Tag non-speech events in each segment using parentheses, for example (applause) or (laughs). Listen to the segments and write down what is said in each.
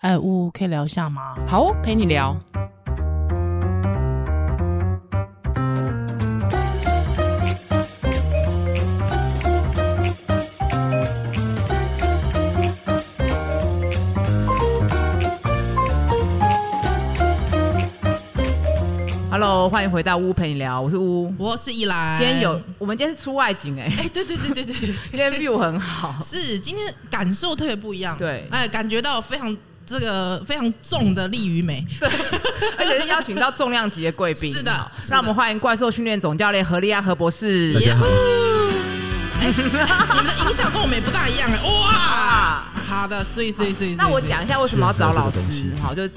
哎，乌可以聊一下吗？好哦，陪你聊。Hello，欢迎回到乌陪你聊，我是乌，我是依兰。今天有，我们今天是出外景哎、欸，哎、欸，对对对对对，(laughs) 今天 view 很好，是今天感受特别不一样，对，哎，感觉到非常。这个非常重的力与美，对，而且是邀请到重量级的贵宾。是的，那我们欢迎怪兽训练总教练何利安何博士。大家好。哎，你们的音效跟我们也不大一样哎，哇，好的，所以所以所以，那我讲一下为什么要找老师，好，就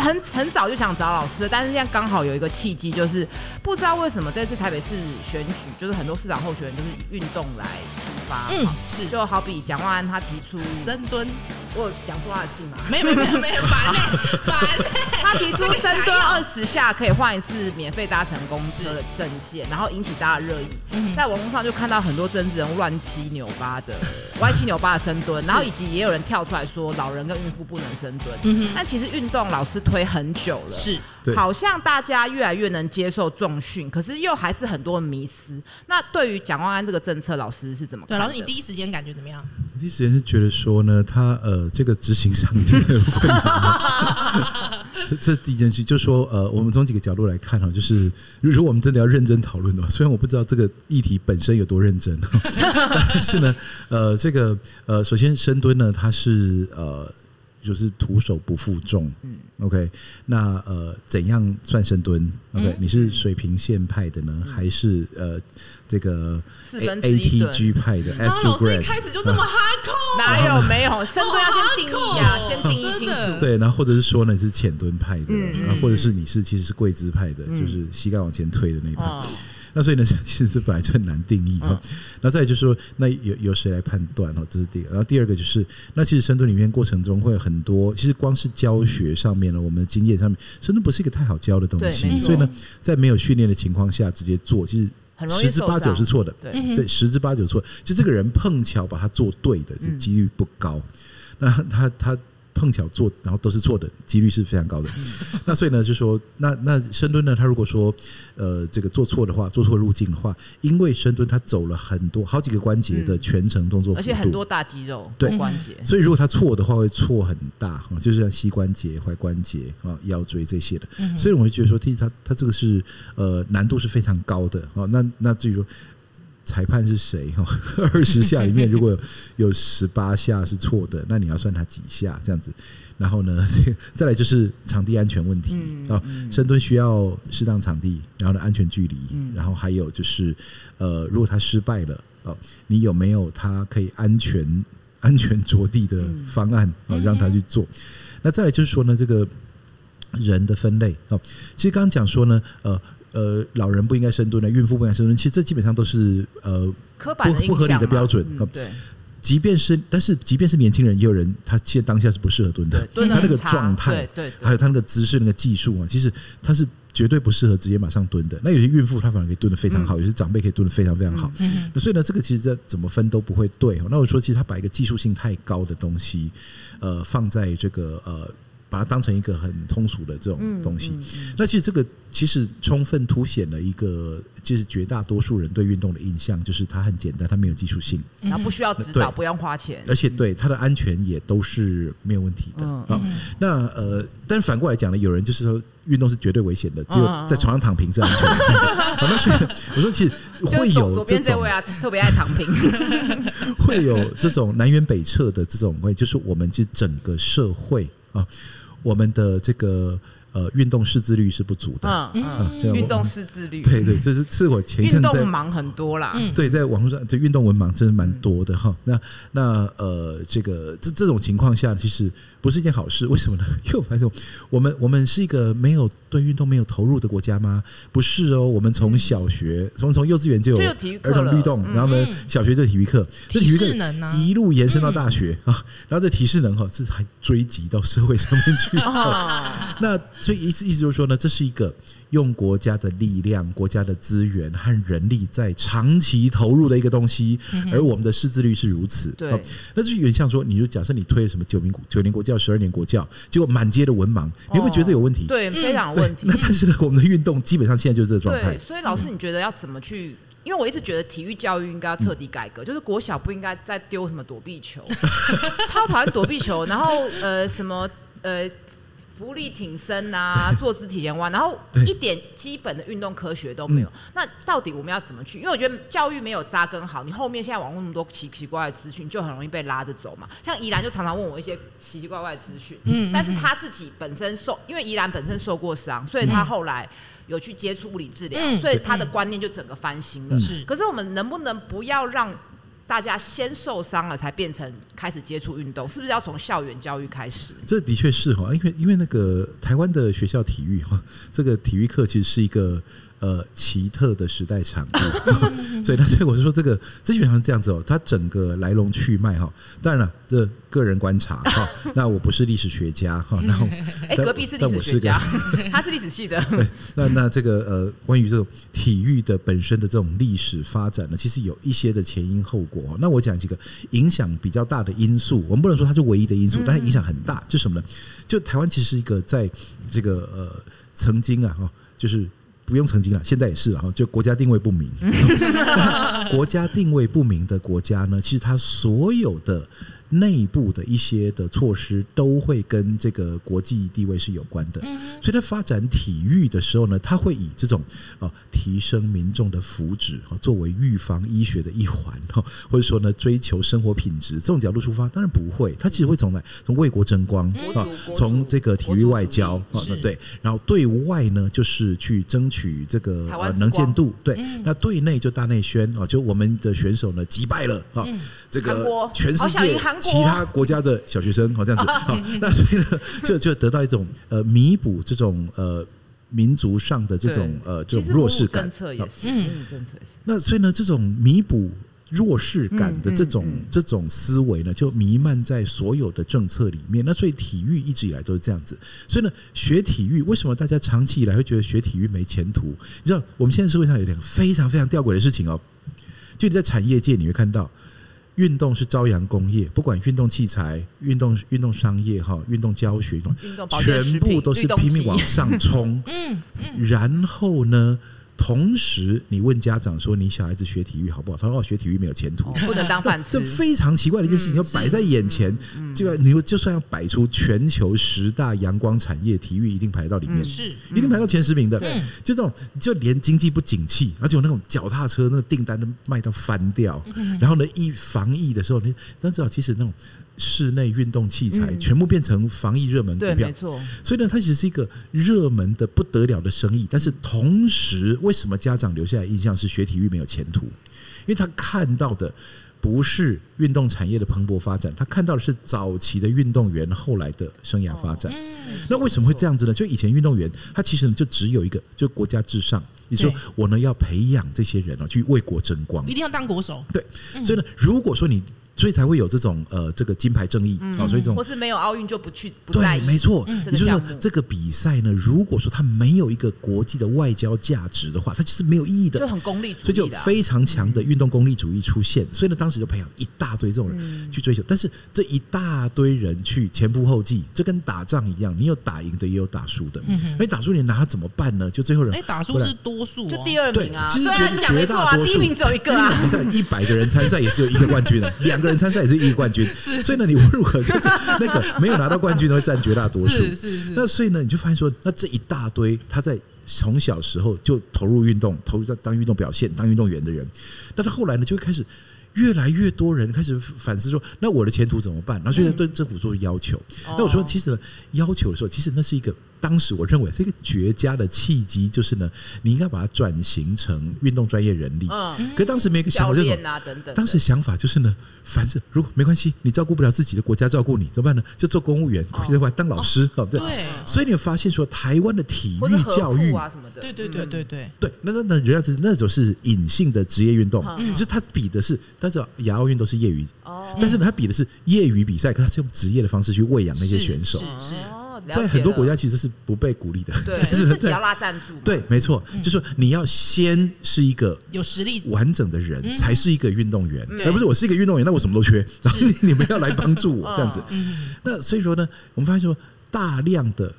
很很早就想找老师，但是现在刚好有一个契机，就是不知道为什么这次台北市选举，就是很多市长候选人都是以运动来出发，嗯，是，就好比蒋万安他提出深蹲。我有讲错他的姓吗？没有没有没有没有，烦嘞烦嘞！(laughs) 他提出深蹲二十下可以换一次免费搭乘公车的证件，然后引起大家热议。嗯、在网络上就看到很多政治人物乱七扭八的、(laughs) 歪七扭八的深蹲，然后以及也有人跳出来说老人跟孕妇不能深蹲。嗯、但其实运动老师推很久了，是，好像大家越来越能接受重训，可是又还是很多迷思。那对于蒋万安这个政策，老师是怎么看？对，老师你第一时间感觉怎么样？第一时间是觉得说呢，他呃，这个执行上一定很有困难。(laughs) 这这第一件事，就是说呃，我们从几个角度来看哈，就是如果我们真的要认真讨论的话，虽然我不知道这个议题本身有多认真，(laughs) 但是呢，呃，这个呃，首先深蹲呢，它是呃。就是徒手不负重，嗯，OK，那呃，怎样算深蹲？OK，、嗯、你是水平线派的呢，嗯、还是呃这个 ATG 派的？然后老师一开始就那么哈扣，哪有？没有 (laughs) 深蹲要先定义呀、啊，先定义清楚。对，然后或者是说呢，你是浅蹲派的，嗯、然后或者是你是其实是跪姿派的，嗯、就是膝盖往前推的那一派。嗯那所以呢，其实本来就很难定义哈。嗯、那再就是说，那有有谁来判断哈？这是第一个。然后第二个就是，那其实深蹲里面过程中会有很多，其实光是教学上面呢，我们的经验上面，深蹲不是一个太好教的东西。所以呢，在没有训练的情况下直接做，其实十之八九是错的。对，十之八九错。就这个人碰巧把它做对的，这几率不高。那他他。碰巧做，然后都是错的，几率是非常高的。(laughs) 那所以呢，就说那那深蹲呢，他如果说呃这个做错的话，做错路径的话，因为深蹲他走了很多好几个关节的全程动作，而且很多大肌肉对关节，所以如果他错的话，会错很大，就是像膝关节、踝关节啊、腰椎这些的。所以我会觉得说，其实他他这个是呃难度是非常高的啊。那那至于说。裁判是谁？哈，(laughs) 二十下里面如果有十八下是错的，那你要算他几下这样子。然后呢，(laughs) 再来就是场地安全问题啊。深蹲需要适当场地，然后呢安全距离，然后还有就是呃，如果他失败了哦，你有没有他可以安全安全着地的方案啊，让他去做？那再来就是说呢，这个人的分类哦，其实刚刚讲说呢，呃。呃，老人不应该深蹲的，孕妇不应该深蹲，其实这基本上都是呃刻板不不合理的标准。嗯、对，即便是但是即便是年轻人，也有人他现在当下是不适合蹲的，他那个状态，对，还有他那个姿势、那个技术啊，其实他是绝对不适合直接马上蹲的。那有些孕妇她反而可以蹲的非常好，嗯、有些长辈可以蹲的非常非常好。嗯、那所以呢，这个其实在怎么分都不会对。那我说，其实他把一个技术性太高的东西，呃，放在这个呃。把它当成一个很通俗的这种东西，那其实这个其实充分凸显了一个，就是绝大多数人对运动的印象，就是它很简单，它没有技术性，然后不需要指导，不用花钱，而且对它的安全也都是没有问题的啊。那呃，但反过来讲呢，有人就是说运动是绝对危险的，只有在床上躺平是安全的。我，说其实 (laughs) 会有左边这位啊，特别爱躺平，(laughs) 会有这种南辕北辙的这种会，就是我们就整个社会啊。我们的这个。呃，运动识字率是不足的。嗯嗯，运动识字率，对对，这是是我前一阵在运动盲很多啦。对，在网络上，这运动文盲真的蛮多的哈。那那呃，这个这这种情况下，其实不是一件好事。为什么呢？(laughs) 因为我发现我们我们是一个没有对运动没有投入的国家吗？不是哦，我们从小学从从幼稚园就有儿童律动，然后呢，小学就体育课，这体育课一路延伸到大学啊，然后这体适能哈，这还追及到社会上面去。(laughs) 那所以意思意思就是说呢，这是一个用国家的力量、国家的资源和人力在长期投入的一个东西，而我们的识字率是如此。对，那就有点像说，你就假设你推了什么九名九年国教、十二年国教，结果满街的文盲，你会不会觉得这有问题？对，非常有问题。(laughs) 那但是呢，我们的运动基本上现在就是这个状态。所以老师，你觉得要怎么去？因为我一直觉得体育教育应该要彻底改革，就是国小不应该再丢什么躲避球，(laughs) 超讨厌躲避球，然后呃什么呃。伏地挺身啊，坐姿体前弯，然后一点基本的运动科学都没有。那到底我们要怎么去？因为我觉得教育没有扎根好，你后面现在网络那么多奇奇怪怪的资讯，就很容易被拉着走嘛。像宜兰就常常问我一些奇奇怪怪的资讯，嗯，但是他自己本身受，因为宜兰本身受过伤，所以他后来有去接触物理治疗，所以他的观念就整个翻新了。是，可是我们能不能不要让？大家先受伤了，才变成开始接触运动，是不是要从校园教育开始？这的确是哈，因为因为那个台湾的学校体育哈，这个体育课其实是一个。呃，奇特的时代产物，(laughs) 所以，他所以我就说，这个这基本上是这样子哦。它整个来龙去脉哈，当然了，这个人观察哈。那我不是历史学家哈，然后 (laughs) 哎，隔壁是历史学家，(laughs) 他是历史系的。对，那那这个呃，关于这种体育的本身的这种历史发展呢，其实有一些的前因后果。那我讲几个影响比较大的因素，我们不能说它是唯一的因素，但是影响很大。就什么呢？就台湾其实是一个在这个呃曾经啊哈，就是。不用曾经了，现在也是了哈。就国家定位不明，(laughs) (laughs) 国家定位不明的国家呢，其实它所有的。内部的一些的措施都会跟这个国际地位是有关的，所以在发展体育的时候呢，他会以这种哦提升民众的福祉作为预防医学的一环哈，或者说呢追求生活品质这种角度出发，当然不会，他其实会从来从为国争光啊，从这个体育外交啊，对，然后对外呢就是去争取这个呃能见度，对，那对内就大内宣啊，就我们的选手呢击败了啊，这个全世界。其他国家的小学生，好这样子，好，那所以呢，就就得到一种呃弥补这种呃民族上的这种呃这种弱势感。政策也是，嗯，政策也是。那所以呢，这种弥补弱势感的这种这种思维呢，就弥漫在所有的政策里面。那所以体育一直以来都是这样子。所以呢，学体育为什么大家长期以来会觉得学体育没前途？你知道，我们现在社会上有两个非常非常吊诡的事情哦，就你在产业界你会看到。运动是朝阳工业，不管运动器材、运动运动商业哈、运动教学、运动全部都是拼命往上冲。(laughs) 嗯，然后呢？同时，你问家长说：“你小孩子学体育好不好？”他说：“哦，学体育没有前途，不能当饭吃。(laughs) ”这非常奇怪的一件事情，要摆在眼前，就你就算要摆出全球十大阳光产业，体育一定排到里面，是一定排到前十名的。对，就这种，就连经济不景气，而且有那种脚踏车那个订单都卖到翻掉，然后呢，一防疫的时候，你都知道，其实那种。室内运动器材全部变成防疫热门股票，所以呢，它其实是一个热门的不得了的生意。但是同时，为什么家长留下来印象是学体育没有前途？因为他看到的不是运动产业的蓬勃发展，他看到的是早期的运动员后来的生涯发展。那为什么会这样子呢？就以前运动员，他其实呢就只有一个，就国家至上。你说我呢要培养这些人哦，去为国争光，一定要当国手。对，所以呢，如果说你。所以才会有这种呃，这个金牌正义啊、嗯，所以这种或是没有奥运就不去，不在意。对，没错。也、嗯、就是说，这个比赛呢，如果说它没有一个国际的外交价值的话，它其实没有意义的，就很功利主义、啊。所以就非常强的运动功利主义出现。所以呢，当时就培养一大堆这种人去追求。但是这一大堆人去前仆后继，这跟打仗一样，你有打赢的，也有打输的。嗯，那打输你拿它怎么办呢？就最后人哎，打输是多数、哦，就第二名啊。其实绝大多数，第一名只有一个啊。比赛一百个人参赛，也只有一个冠军，(laughs) 两个。参赛也是一个冠军，所以呢，你无论如何就是那个没有拿到冠军的会占绝大多数。是是是。那所以呢，你就发现说，那这一大堆他在从小时候就投入运动，投入在当运动表现、当运动员的人，那他后来呢，就会开始越来越多人开始反思说，那我的前途怎么办？然后就对政府做要求。那我说，其实要求的时候，其实那是一个。当时我认为是一个绝佳的契机，就是呢，你应该把它转型成运动专业人力。嗯，可当时没有一个想法，就是当时想法就是呢，凡是如果没关系，你照顾不了自己的国家照顾你怎么办呢？就做公务员，对吧？当老师，对不对？所以你发现说，台湾的体育教育啊什么的，对对对对对对，那那那人家是那种是隐性的职业运动，就是他比的是，但是亚奥运都是业余，但是呢，他比的是业余比赛，可他是用职业的方式去喂养那些选手。在很多国家其实是不被鼓励的。对，但 (laughs) 是自己要拉赞助。对，没错，就是说你要先是一个有实力、完整的人，才是一个运动员，嗯、而不是我是一个运动员，那我什么都缺，然后你你们要来帮助我这样子。那所以说呢，我们发现说大量的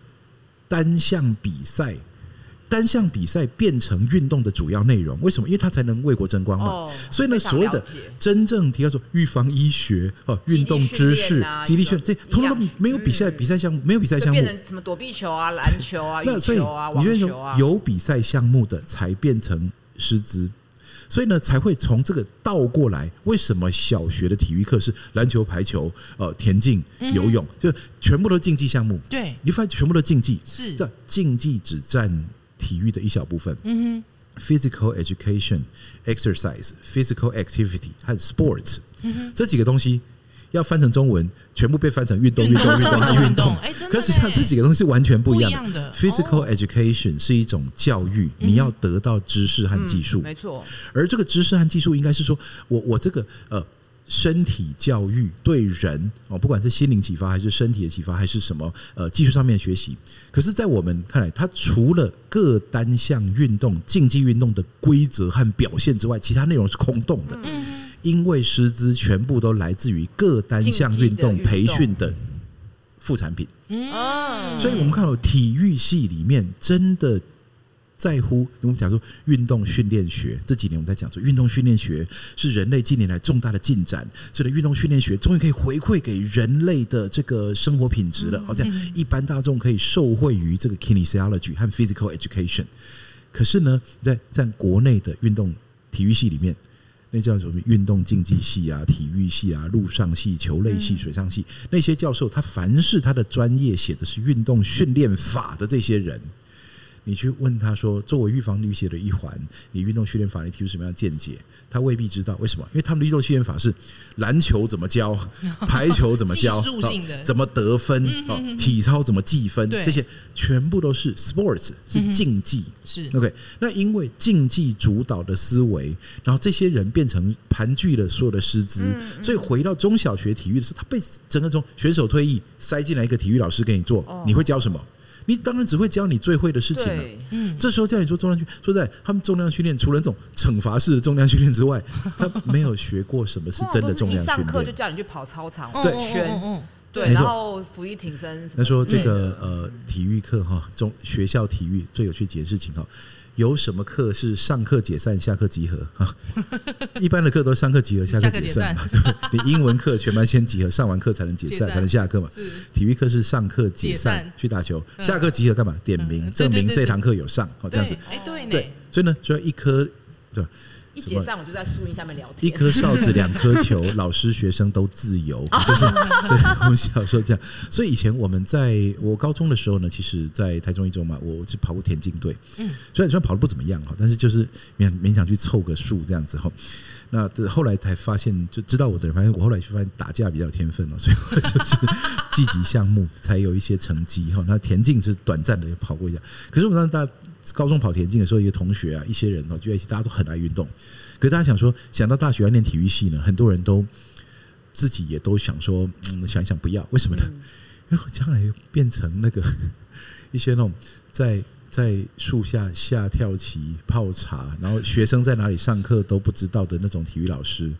单项比赛。单项比赛变成运动的主要内容，为什么？因为它才能为国争光嘛。哦、所以呢，所谓的真正提到说预防医学哦，运动知识、肌力训，这通通都没有比赛、嗯、比赛项目，没有比赛项目，变成什么躲避球啊、篮球啊、那所以羽球啊、网球啊，有比赛项目的才变成师资，所以呢，才会从这个倒过来。为什么小学的体育课是篮球、排球、呃田径、游泳，嗯、就全部都竞技项目？对，你发现全部都竞技，是这竞技只占。体育的一小部分，嗯哼，physical education、exercise、physical activity 和 sports，这几个东西要翻成中文，全部被翻成运动、运动、运动、运动。可实际上这几个东西完全不一样的。physical education 是一种教育，你要得到知识和技术，没错。而这个知识和技术，应该是说我我这个呃。身体教育对人哦，不管是心灵启发还是身体的启发，还是什么呃技术上面的学习，可是，在我们看来，它除了各单项运动、竞技运动的规则和表现之外，其他内容是空洞的。因为师资全部都来自于各单项运动培训的副产品。所以我们看到体育系里面真的。在乎我们讲说运动训练学，这几年我们在讲说运动训练学是人类近年来重大的进展，所以运动训练学终于可以回馈给人类的这个生活品质了。好像一般大众可以受惠于这个 kinesiology 和 physical education。可是呢，在在国内的运动体育系里面，那叫什么运动竞技系啊、体育系啊、陆上系、球类系、水上系那些教授，他凡是他的专业写的是运动训练法的这些人。你去问他说，作为预防医学的一环，你运动训练法你提出什么样的见解？他未必知道为什么，因为他们的运动训练法是篮球怎么教，(laughs) 排球怎么教，怎么得分，体操怎么计分，这些全部都是 sports，是竞技，是。OK。那因为竞技主导的思维，然后这些人变成盘踞了所有的师资，所以回到中小学体育的时候，他被整个从选手退役塞进来一个体育老师给你做，你会教什么？你当然只会教你最会的事情了。嗯，这时候叫你做重量训，说在他们重量训练，除了那种惩罚式的重量训练之外，(laughs) 他没有学过什么是真的重量训练。上课就叫你去跑操场，对，圈，对，然后俯卧挺身。他说这个呃，体育课哈，中学校体育最有趣几件事情哈。有什么课是上课解散，下课集合啊？(laughs) 一般的课都上课集合，下课解散嘛。(laughs) 你英文课全班先集合，上完课才能解散，才能下课嘛。体育课是上课解散去打球，下课集合干嘛？点名证明这堂课有上，哦，这样子。哎，对对，所以呢，就要一科对。一解散，我就在树荫下面聊天。一颗哨子，两颗球，(laughs) 老师学生都自由，就是对 (laughs) 我们小时候这样。所以以前我们在我高中的时候呢，其实，在台中一中嘛，我是跑过田径队。嗯，虽然虽然跑的不怎么样哈，但是就是勉勉强去凑个数这样子哈。那后来才发现，就知道我的人，发现我后来就发现打架比较有天分了，所以我就是 (laughs) 积极项目才有一些成绩哈。那田径是短暂的跑过一下，可是我们当时大家。高中跑田径的时候，一个同学啊，一些人哦，就在一起，大家都很爱运动。可是大家想说，想到大学要念体育系呢，很多人都自己也都想说，嗯，想一想不要，为什么呢？(laughs) 因为将来变成那个 (laughs) 一些那种在。在树下下跳棋、泡茶，然后学生在哪里上课都不知道的那种体育老师，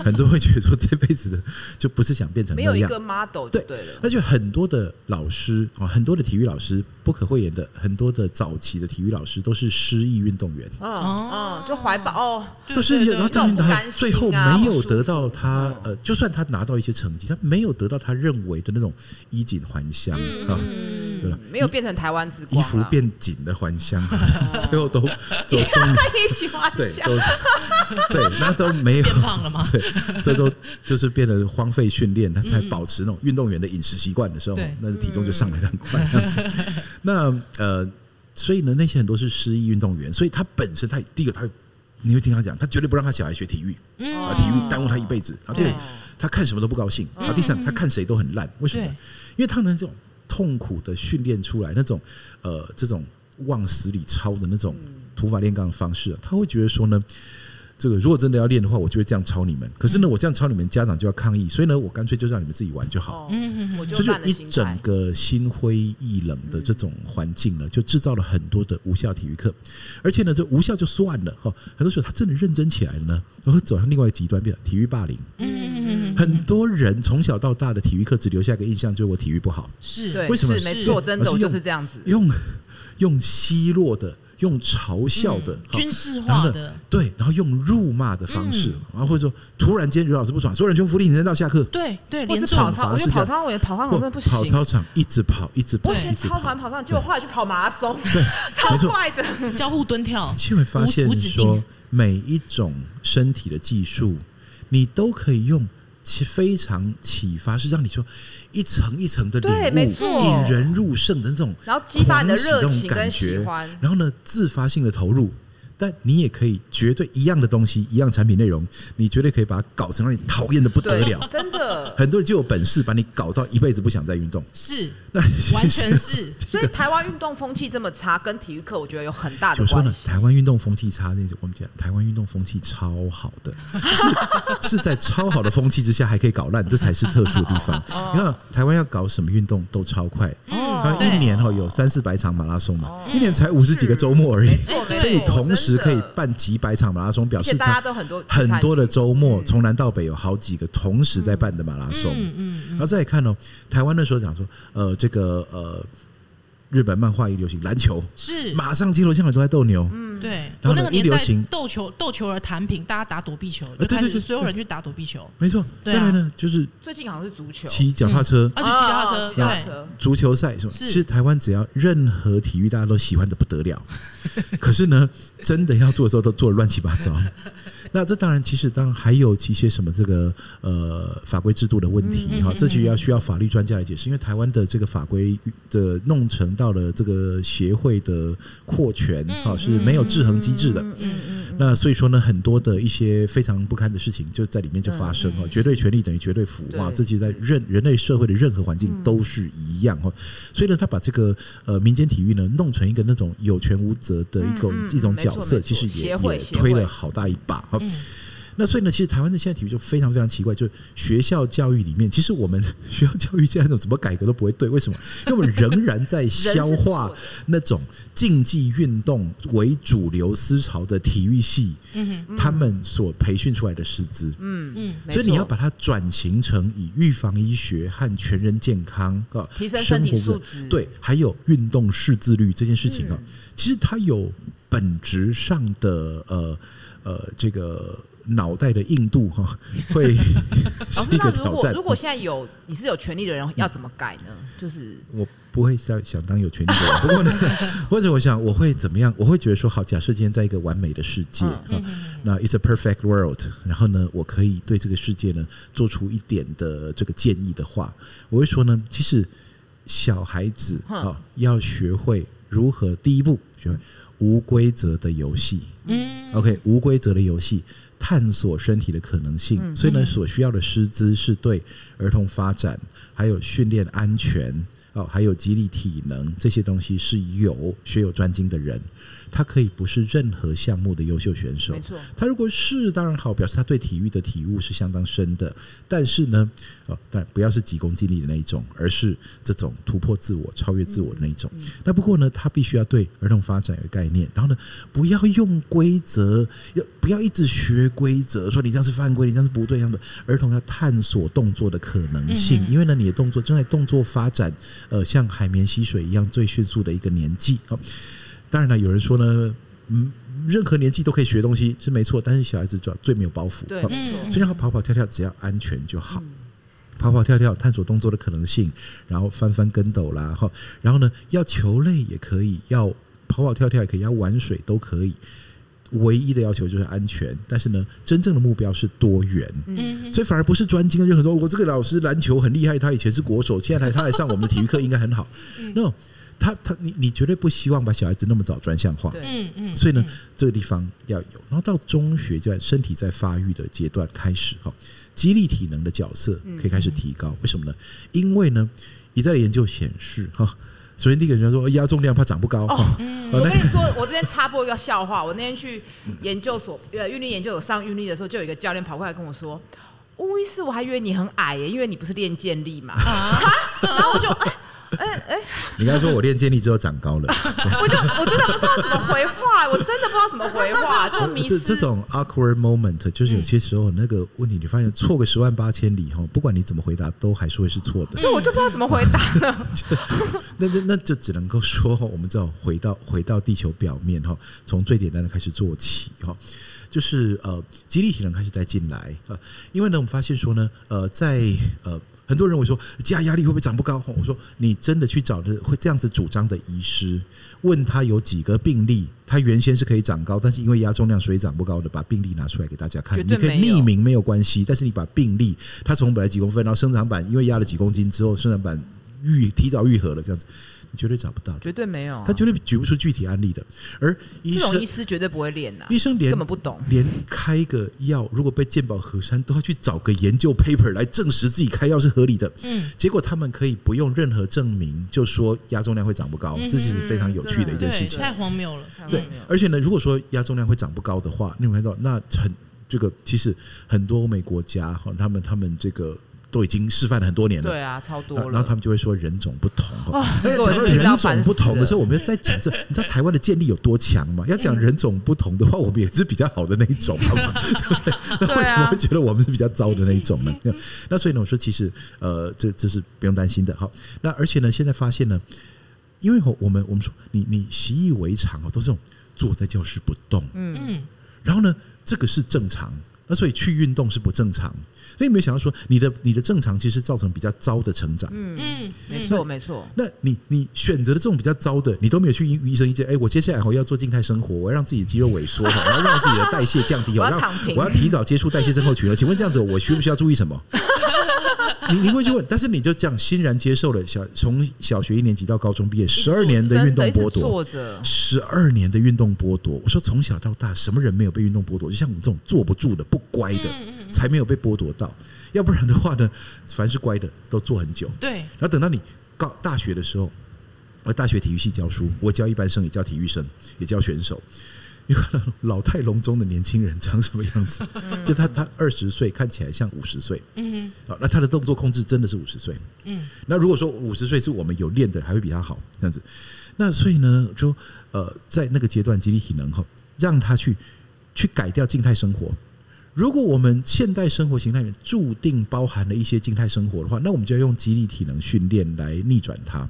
很多人会觉得说这辈子的就不是想变成那样。没有一个 model 对对了。那就很多的老师啊，很多的体育老师不可讳言的，很多的早期的体育老师都是失意运动员。嗯嗯，就怀抱哦，都是然后当然他最后没有得到他呃，就算他拿到一些成绩，他没有得到他认为的那种衣锦还乡啊。对了，没有变成台湾之光，衣服变紧的还乡，(laughs) 最后都 (laughs) 走中一起还乡，对，都对，那都没有变胖了吗？对，这都就是变得荒废训练，他才保持那种运动员的饮食习惯的时候，那体重就上来的很快。这样子，(laughs) 那呃，所以呢，那些很多是失意运动员，所以他本身他第一个他，你会听他讲，他绝对不让他小孩学体育，啊，体育耽误他一辈子，啊，对，他看什么都不高兴，啊，第三，他看谁都很烂，为什么？因为他们这种。痛苦的训练出来那种，呃，这种往死里操的那种土法炼钢的方式，他会觉得说呢，这个如果真的要练的话，我就会这样抄你们。可是呢，我这样抄你们，家长就要抗议，所以呢，我干脆就让你们自己玩就好。嗯嗯嗯，所以就一整个心灰意冷的这种环境呢，就制造了很多的无效体育课。而且呢，这无效就算了哈，很多时候他真的认真起来了呢，然后走向另外一个极端，变成体育霸凌。嗯嗯嗯，很多人从小到大的体育课只留下一个印象，就是我体育不好。是，为什么？是没错，真的就是这样子。用用奚落的。用嘲笑的、嗯、军事化的，对，然后用辱骂的方式，嗯、然后或者说突然间，刘老师不爽，所有人全福利，你扔到下课。对对，连跑操，我觉得跑操，我觉得跑操真的不行。跑操场一直跑，一直跑，我先操完跑上，结果后来去跑马拉松，对，超快的，交互蹲跳。你会发现说，每一种身体的技术，你都可以用。其非常启发，是让你说一层一层的领悟，引人入胜的那种，然后激发你的热情跟喜欢，然后呢，自发性的投入。但你也可以绝对一样的东西，一样产品内容，你绝对可以把它搞成让你讨厌的不得了。真的，很多人就有本事把你搞到一辈子不想再运动。是，那 (laughs) 完全是。(laughs) 所以台湾运动风气这么差，跟体育课我觉得有很大的关系。就说呢，台湾运动风气差，那我们讲台湾运动风气超好的，是 (laughs) 是在超好的风气之下还可以搞烂，这才是特殊的地方。你看台湾要搞什么运动都超快，他一年哈有三四百场马拉松嘛，一年才五十几个周末而已，所以同时。可以办几百场马拉松，表示大家都很多很多的周末，从南到北有好几个同时在办的马拉松。嗯嗯，然后再来看哦，台湾那时候讲说，呃，这个呃，日本漫画一流行篮球，是马上街头巷尾都在斗牛。嗯，对。然后那个一流行斗球，斗球而弹平，大家打躲避球，对对对，所有人去打躲避球。没错。再来呢，就是最近好像是足球，骑脚踏车，啊，就骑脚踏车，对，足球赛是吧？其实台湾只要任何体育大家都喜欢的不得了。(laughs) 可是呢，真的要做的时候都做乱七八糟。那这当然，其实当然还有一些什么这个呃法规制度的问题哈，这就要需要法律专家来解释。因为台湾的这个法规的弄成到了这个协会的扩权哈是没有制衡机制的。那所以说呢，很多的一些非常不堪的事情就在里面就发生哈。绝对权利等于绝对腐化，这其实在任人类社会的任何环境都是一样哈。所以呢，他把这个呃民间体育呢弄成一个那种有权无责的一种一种角色，其实也也推了好大一把哈。那所以呢，其实台湾的现在体育就非常非常奇怪，就是学校教育里面，(laughs) 其实我们学校教育现在怎么改革都不会对，为什么？因为我们仍然在消化那种竞技运动为主流思潮的体育系，他们所培训出来的师资，嗯嗯，所以你要把它转型成以预防医学和全人健康啊，提升身体素质，对，还有运动识字率这件事情啊，其实它有本质上的呃。呃，这个脑袋的硬度哈，(laughs) 会是一个挑战。如果现在有你是有权利的人，要怎么改呢？就是我不会想想当有权利的人，不过呢，(laughs) 或者我想我会怎么样？我会觉得说，好，假设今天在一个完美的世界，那 it's a perfect world，然后呢，我可以对这个世界呢做出一点的这个建议的话，我会说呢，其实小孩子啊要学会如何第一步学会。无规则的游戏，嗯，OK，无规则的游戏，探索身体的可能性。嗯、所以呢，所需要的师资是对儿童发展，还有训练安全，哦，还有激励体能这些东西是有学有专精的人。他可以不是任何项目的优秀选手，没错。他如果是当然好，表示他对体育的体悟是相当深的。但是呢，哦，当然不要是急功近利的那一种，而是这种突破自我、超越自我的那一种。那不过呢，他必须要对儿童发展有概念，然后呢，不要用规则，要不要一直学规则？说你这样是犯规，你这样是不对，这样的。儿童要探索动作的可能性，因为呢，你的动作正在动作发展，呃，像海绵吸水一样最迅速的一个年纪。好。当然了，有人说呢，嗯，任何年纪都可以学东西是没错，但是小孩子主要最没有包袱，对，没错。所以让他跑跑跳跳，只要安全就好。跑跑跳跳，探索动作的可能性，然后翻翻跟斗啦，哈，然后呢，要球类也可以，要跑跑跳跳也可以，要玩水都可以。唯一的要求就是安全，但是呢，真正的目标是多元。嗯，所以反而不是专精的任何说，我这个老师篮球很厉害，他以前是国手，现在来他来上我们的体育课应该很好。No。他他你你绝对不希望把小孩子那么早专项化，嗯嗯，所以呢，这个地方要有，然后到中学阶段，身体在发育的阶段开始哈，激励体能的角色可以开始提高，为什么呢？因为呢，一再的研究显示哈，首先第一个人说压重量怕长不高。哦，我跟你 (laughs) 说，我之前插播一个笑话。我那天去研究所，呃，运力研究所上运力的时候，就有一个教练跑过来跟我说：“吴医师，我还以为你很矮耶，因为你不是练健力嘛。啊” (laughs) 然后我就。哎哎哎！你刚才说我练健力之后长高了，(laughs) 我就我真的不知道怎么回话，我真的不知道怎么回话。(laughs) 这个迷失，这种 awkward moment 就是有些时候那个问题，你发现错个十万八千里哈，不管你怎么回答，都还是会是错的。对，我就不知道怎么回答 (laughs) 那那那就只能够说，我们只好回到回到地球表面哈，从最简单的开始做起哈，就是呃，肌力体能开始再进来啊，因为呢，我们发现说呢，呃，在呃。很多人会说加压力会不会长不高？我说你真的去找的会这样子主张的医师，问他有几个病例，他原先是可以长高，但是因为压重量所以长不高的，把病例拿出来给大家看。你可以匿名没有关系，但是你把病例，他从本来几公分，然后生长板因为压了几公斤之后，生长板愈提早愈合了这样子。绝对找不到，绝对没有，他绝对举不出具体案例的。而医生，医师绝对不会练呐，医生连根本不懂，连开个药，如果被健保核删，都要去找个研究 paper 来证实自己开药是合理的。嗯，结果他们可以不用任何证明，就说压重量会长不高，这其实非常有趣的一件事情，太荒谬了。对，而且呢，如果说压重量会长不高的话，你会看到那很这个其实很多欧美国家哈，他们他们这个。都已经示范了很多年了，对啊，超多了。然后他们就会说人种不同，哎，讲到人种不同的时候，我们要再讲这，你知道台湾的建立有多强吗？要讲人种不同的话，我们也是比较好的那一种，好吗？(laughs) 对不对？为什么会觉得我们是比较糟的那一种呢？(laughs) 那所以呢，我说其实呃，这这是不用担心的。好，那而且呢，现在发现呢，因为我们我们说你你习以为常哦，都是这种坐在教室不动，嗯嗯，然后呢，这个是正常。那所以去运动是不正常，所以你没有想到说你的你的正常其实造成比较糟的成长。嗯嗯，没错没错。那你你选择的这种比较糟的，你都没有去医医生意见。哎，我接下来我要做静态生活，我要让自己的肌肉萎缩，我要让自己的代谢降低，我要我要提早接触代谢症候群了。请问这样子，我需不需要注意什么？(laughs) 你你会去问，但是你就这样欣然接受了小从小学一年级到高中毕业十二年的运动剥夺，十二年的运动剥夺。我说从小到大，什么人没有被运动剥夺？就像我们这种坐不住的、不乖的，才没有被剥夺到。要不然的话呢，凡是乖的都坐很久。对。然后等到你高大学的时候，我大学体育系教书，我教一般生，也教体育生，也教选手。你看到老态龙钟的年轻人长什么样子？就他，他二十岁看起来像五十岁。嗯，好，那他的动作控制真的是五十岁。嗯，那如果说五十岁是我们有练的，还会比他好这样子。那所以呢，就呃，在那个阶段，肌力体能后，让他去去改掉静态生活。如果我们现代生活形态里面注定包含了一些静态生活的话，那我们就要用肌力体能训练来逆转它。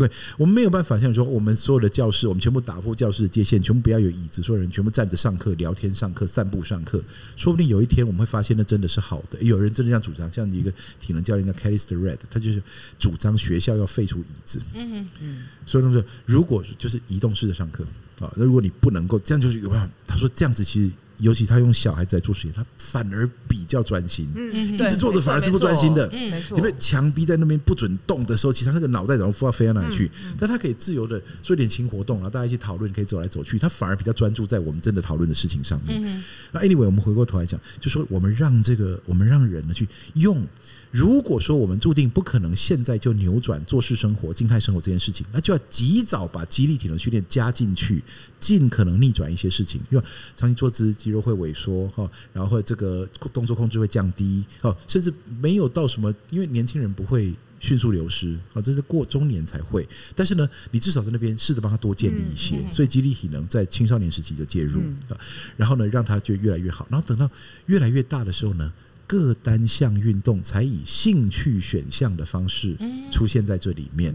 对，我们没有办法像说，我们所有的教室，我们全部打破教室的界限，全部不要有椅子，所有人全部站着上课、聊天上课、散步上课。说不定有一天我们会发现，那真的是好的。有人真的这样主张，像一个体能教练叫 Callister Red，他就是主张学校要废除椅子。嗯嗯，所以他说，如果就是移动式的上课啊，那如果你不能够这样，就是有办法。他说这样子其实。尤其他用小孩子来做实验，他反而比较专心。嗯嗯，一直坐着反而是不专心的。嗯，没错。你被强逼在那边不准动的时候，其实他那个脑袋然后要飞到哪里去？但他可以自由的做一点轻活动，然后大家一起讨论，可以走来走去。他反而比较专注在我们真的讨论的事情上面。嗯。那 anyway，我们回过头来讲，就说我们让这个，我们让人呢去用。如果说我们注定不可能现在就扭转做事生活、静态生活这件事情，那就要及早把肌力体能训练加进去，尽可能逆转一些事情。因为长期坐姿，肌肉会萎缩哈，然后会这个动作控制会降低哦，甚至没有到什么，因为年轻人不会迅速流失啊，这是过中年才会。但是呢，你至少在那边试着帮他多建立一些，所以肌力体能在青少年时期就介入啊，然后呢，让他就越来越好，然后等到越来越大的时候呢。各单项运动才以兴趣选项的方式出现在这里面。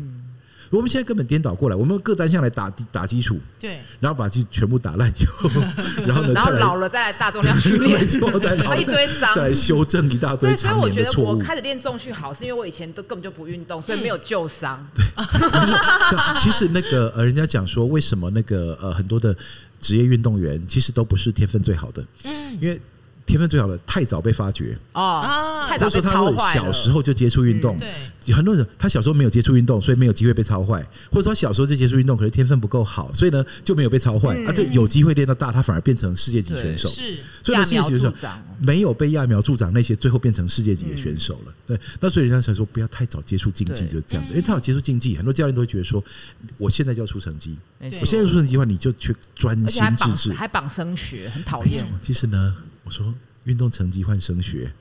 我们现在根本颠倒过来，我们用各单项来打打基础，对，然后把基全部打烂以后，(laughs) 然后呢，然后老了再来大重量 (laughs) 训练，没错，再老一堆伤，再来修正一大堆的。所以我觉得我开始练重训好，是因为我以前都根本就不运动，所以没有旧伤。对，其实那个呃，人家讲说，为什么那个呃很多的职业运动员其实都不是天分最好的？嗯，因为。天分最好的太早被发掘。哦，啊太早被或者说他小时候就接触运动，对，有很多人他小时候没有接触运动，所以没有机会被超坏，或者说他小时候就接触运动，可是天分不够好，所以呢就没有被超坏，嗯。啊，这有机会练到大，他反而变成世界级选手。是所以呢，世界级选手揠苗助长。没有被揠苗助长那些，最后变成世界级的选手了。对，那所以人家才说不要太早接触竞技，就是这样子。因为太早接触竞技，很多教练都会觉得说，我现在就要出成绩，我现在出成绩的话，你就去专心致志。还绑升学，很讨厌，，其实呢，我说运动成绩换升学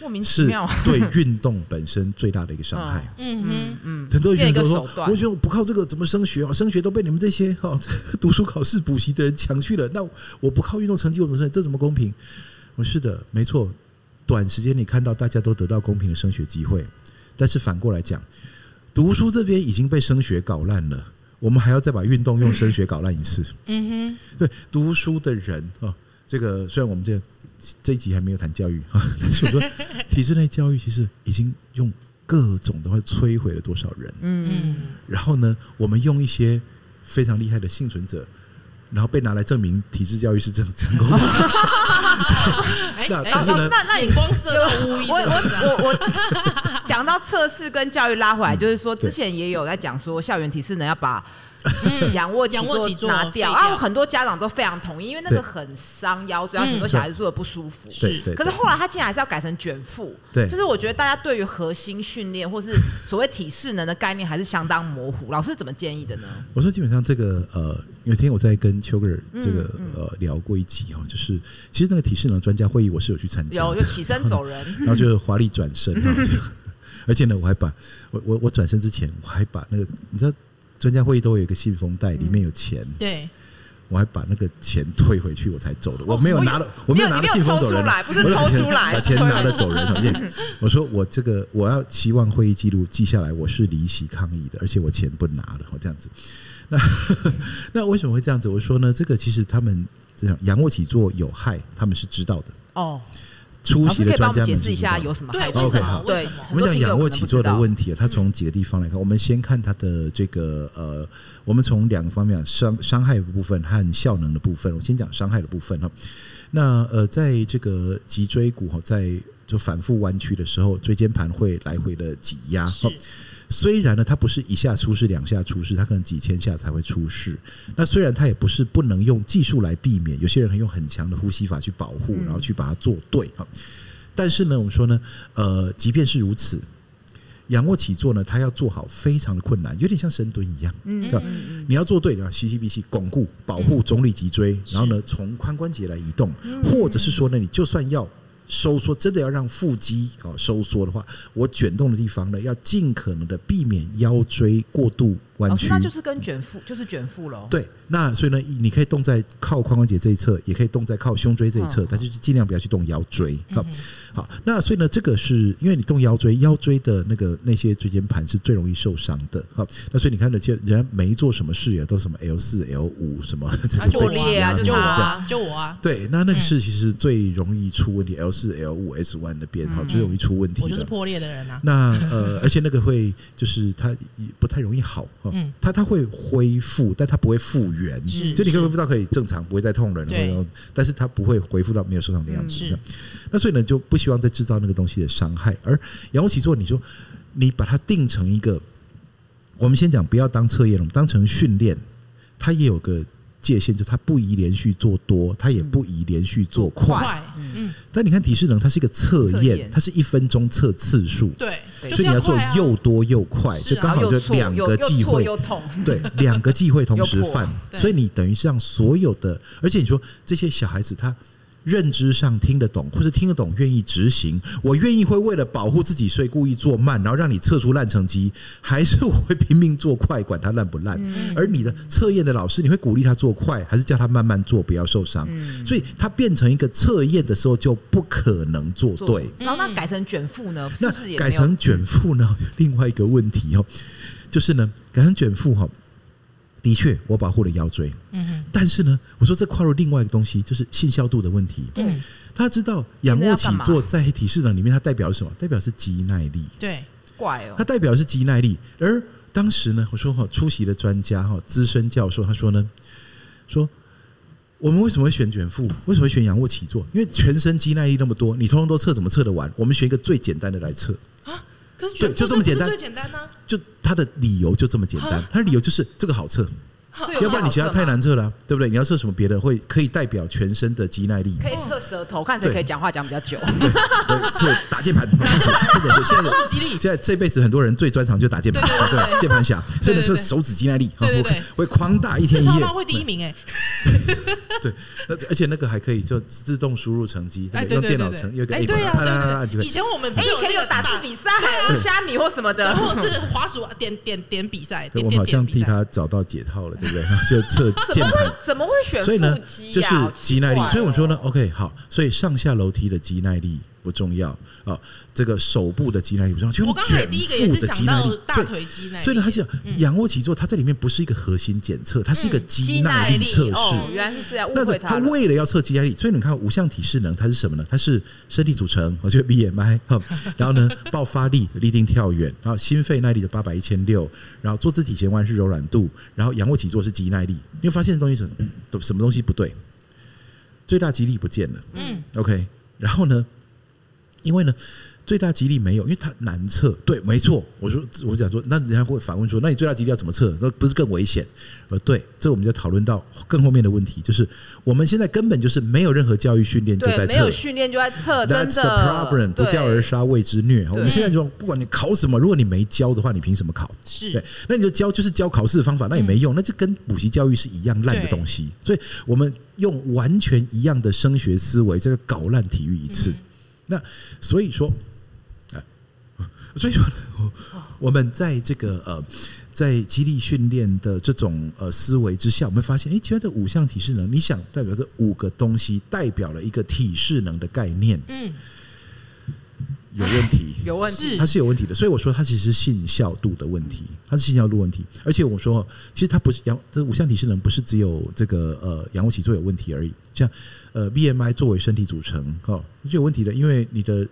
莫名其是妙。对运动本身最大的一个伤害。嗯哼，嗯，很多人觉得说我觉得我不靠这个怎么升学哦？升学都被你们这些 (laughs) 哦读书考试补习的人抢去了，那我不靠运动成绩我怎么升？这怎么公平？我是的，没错。短时间你看到大家都得到公平的升学机会，但是反过来讲，读书这边已经被升学搞烂了，我们还要再把运动用升学搞烂一次。嗯哼，对，读书的人哦，这个虽然我们这这一集还没有谈教育啊，(laughs) 但是我说体制内教育其实已经用各种的话摧毁了多少人。嗯，然后呢，我们用一些非常厉害的幸存者，然后被拿来证明体制教育是成成功的。(laughs) 那但是呢那那眼光射到 (laughs) 我，我我我讲到测试跟教育拉回来，就是说之前也有在讲说校园体适能要把嗯仰卧起仰卧起坐拿掉，然后很多家长都非常同意，因为那个很伤腰椎，然后嗯很多小孩子做的不舒服。对对，可是后来他竟然还是要改成卷腹，对就是我觉得大家对于核心训练或是所谓体适能的概念还是相当模糊。老师怎么建议的呢？我说基本上这个呃，有一天我在跟邱格尔这个嗯呃聊过一集哈，就是其实那个体适能专家会议我是有去参加，有就起身走人，(laughs) 然后就华丽转身 (laughs) (laughs) 而且呢，我还把我我我转身之前，我还把那个你知道专家会议都有一个信封袋，里面有钱。对，我还把那个钱退回去，我才走的。我没有拿了，我没有拿了信封走人抽出来，不是抽出来，(laughs) 把钱拿了走人了。(laughs) 我说我这个我要期望会议记录记下来，我是离席抗议的，而且我钱不拿了。我这样子，(laughs) 那那为什么会这样子？我说呢，这个其实他们这样仰卧起坐有害，他们是知道的。哦。出老师可以帮我席的专家们解释一下有什么对为什么？我们讲仰卧起坐的问题，它从嗯几个地方来看。我们先看它的这个呃，我们从两个方面伤伤害的部分和效能的部分。我先讲伤害的部分哈。那呃，在这个脊椎骨哈，在就反复弯曲的时候，椎间盘会来回的挤压。是虽然呢，它不是一下出事两下出事，它可能几千下才会出事。那虽然它也不是不能用技术来避免，有些人会用很强的呼吸法去保护，然后去把它做对哈。但是呢，我们说呢，呃，即便是如此，仰卧起坐呢，它要做好非常的困难，有点像深蹲一样。嗯你要做对，你要吸吸鼻气，巩固保护中立脊椎，然后呢，从髋关节来移动，或者是说呢，你就算要。收缩真的要让腹肌啊收缩的话，我卷动的地方呢，要尽可能的避免腰椎过度弯曲。那就是跟卷腹，就是卷腹喽。对，那所以呢，你可以动在靠髋关节这一侧，也可以动在靠胸椎这一侧，嗯但是尽量不要去动腰椎。好，好，那所以呢，这个是因为你动腰椎，腰椎的那个那些椎间盘是最容易受伤的。好，那所以你看，人家人家没做什么事也都什么 L 四、L 五什么 (laughs) 这啊，个就我被挤压啊，就就我啊，就我啊，对，那那个是其实最容易出问题，L 四、L 五、S one 那边哈最容易出问题。我就是破裂的人啊。那呃，而且那个会就是它也不太容易好哈嗯，它它会恢复，但它不会复原。是就你可以恢复到可以正常，不会再痛了，对然后但是它不会恢复到没有受伤的样子。是那所以呢，就不希望再制造那个东西的伤害。而仰卧起坐，你说你把它定成一个，我们先讲不要当测验了，我们当成训练，它也有个界限，就它不宜连续做多，它也不宜连续做快。快，嗯，但你看体适能，它是一个测测验。验，它是一分钟测次数。对，所以你要做又多又快，就刚好就两个忌又错讳，(laughs) 对，两个忌讳同时 (laughs) 犯所以你等于是让所有的，而且你说这些小孩子他认知上听得懂，或者听得懂，愿意执行，我愿意会为了保护自己，所以故意做慢，然后让你测出烂成绩，还是我会拼命做快，管它烂不烂？而你的测验的老师，你会鼓励他做快，还是叫他慢慢做，不要受伤？所以他变成一个测验的时候，就不可能做做对。然后那改成卷腹呢？是那改成卷腹呢？另外一个问题哦，就是呢，改成卷腹哈，的确我保护了腰椎，嗯但是呢，我说这跨入另外一个东西，就是信效度的问题。嗯，他知道仰卧起坐在体适能里面，它代表了什么？代表是肌耐力，对，怪哦它。代表的是肌耐力。而当时呢，我说哈，出席的专家哈，资深教授他说呢，说我们为什么会选卷腹？为什么会选仰卧起坐？因为全身肌耐力那么多，你通通都测，怎么测得完？我们选一个最简单的来测啊！可是卷腹就这么简单，最简单呢？就他的理由就这么简单，他的理由就是这个好测。要不然你其他太难测了，对不对？你要测什么别的会可以代表全身的肌耐力？可以测舌头，看谁可以讲话讲比较久。对，测打键盘，现在手指肌力。现在这辈子很多人最专长就打键盘，对，键盘侠，所以呢，测手指肌耐力，对对，会狂打一天一夜，会第一名哎。对，那而且那个还可以就自动输入成绩，用电脑成有个 A P P，以前我们以前有打字比赛，虾米或什么的，或者是滑鼠点点点比赛。我好像替他找到解套了。对不对？就测 (laughs) 键盘，怎么会选？所以呢，就是肌耐力。所以我说呢，OK，好，所以上下楼梯的肌耐力不重要啊，这个手部的肌耐力不重要。就卷腹的肌耐力，大腿肌耐力。所以呢，他讲仰卧起坐，它在里面不是一个核心检测，它是一个肌耐力测试。原来是这样，那他为了要测肌耐力，所以你看五项体适能，它是什么呢？它是身体组成，我觉得 BMI 然后呢，爆发力立定跳远，然后心肺耐力的八百一千六，然后坐姿体前弯是柔软度，然后仰卧起坐是肌耐力。你会发现这东西什么什么东西不对？最大肌力不见了。嗯，OK，然后呢？因为呢，最大肌力没有，因为它难测。对，没错。我说，我想说，那人家会反问说，那你最大肌力要怎么测？那不是更危险？呃，对，这我们就讨论到更后面的问题，就是我们现在根本就是没有任何教育训练就在测，没有训练就在测，That's the problem，不教而杀谓之虐。我们现在就不管你考什么，如果你没教的话，你凭什么考？是对，那你就教就是教考试的方法，那也没用，那就跟补习教育是一样烂的东西。所以我们用完全一样的升学思维，这个搞烂体育一次。那所以说，所以说，我们在这个呃，在激励训练的这种呃思维之下，我们发现，哎，其他的五项体适能，你想代表这五个东西，代表了一个体适能的概念，嗯，有问题，(laughs) 有问题，它是有问题的。所以我说，它其实是信效度的问题，它是信效度问题。而且我说，其实它不是阳这五项体适能，不是只有这个呃仰卧起坐有问题而已，像。呃，BMI 作为身体组成，哦，就有问题的，因为你的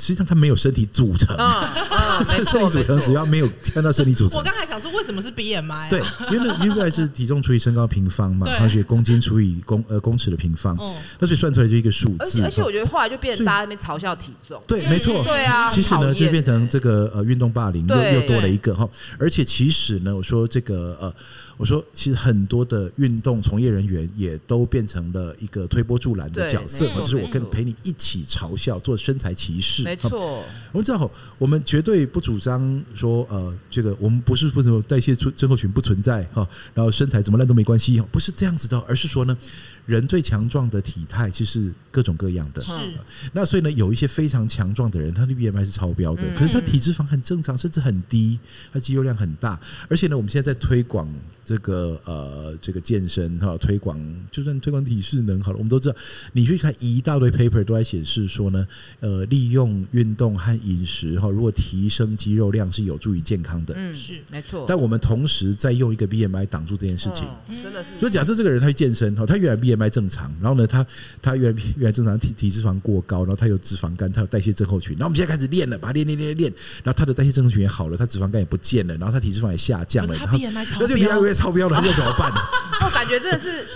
实际上它没有身体组成，(laughs) 身体组成只要没有看到身体组成。我刚才想说，为什么是 BMI？对，因为因为是体重除以身高平方嘛，而且公斤除以公呃公尺的平方，那所以算出来就一个数字。而且我觉得后来就变成大家在那边嘲笑体重，对，没错，对啊。其实呢，就变成这个呃运动霸凌又又多了一个哈，而且其实呢，我说这个呃。我说，其实很多的运动从业人员也都变成了一个推波助澜的角色，就是我跟陪你一起嘲笑做身材歧视。没错，我们知道，我们绝对不主张说，呃，这个我们不是不什么代谢症候群不存在哈，然后身材怎么烂都没关系，不是这样子的，而是说呢。人最强壮的体态其实各种各样的，是。那所以呢，有一些非常强壮的人，他的 BMI 是超标的，可是他体脂肪很正常，甚至很低，他肌肉量很大。而且呢，我们现在在推广这个呃这个健身哈，推广就算推广体适能好了，我们都知道，你去看一大堆 paper 都在显示说呢，呃，利用运动和饮食哈，如果提升肌肉量是有助于健康的，嗯，是没错。但我们同时在用一个 BMI 挡住这件事情，真的是。所以假设这个人他去健身哈，他原来 BMI BMI 正常，然后呢，他他原来原来正常体体脂肪过高，然后他有脂肪肝，他有代谢症候群，然后我们现在开始练了，把他练练练练，然后他的代谢症候群也好了，他脂肪肝也不见了，然后他体脂肪也下降了，那就 BMI 超标了，他就怎么办？(laughs) (laughs) 我感觉真的是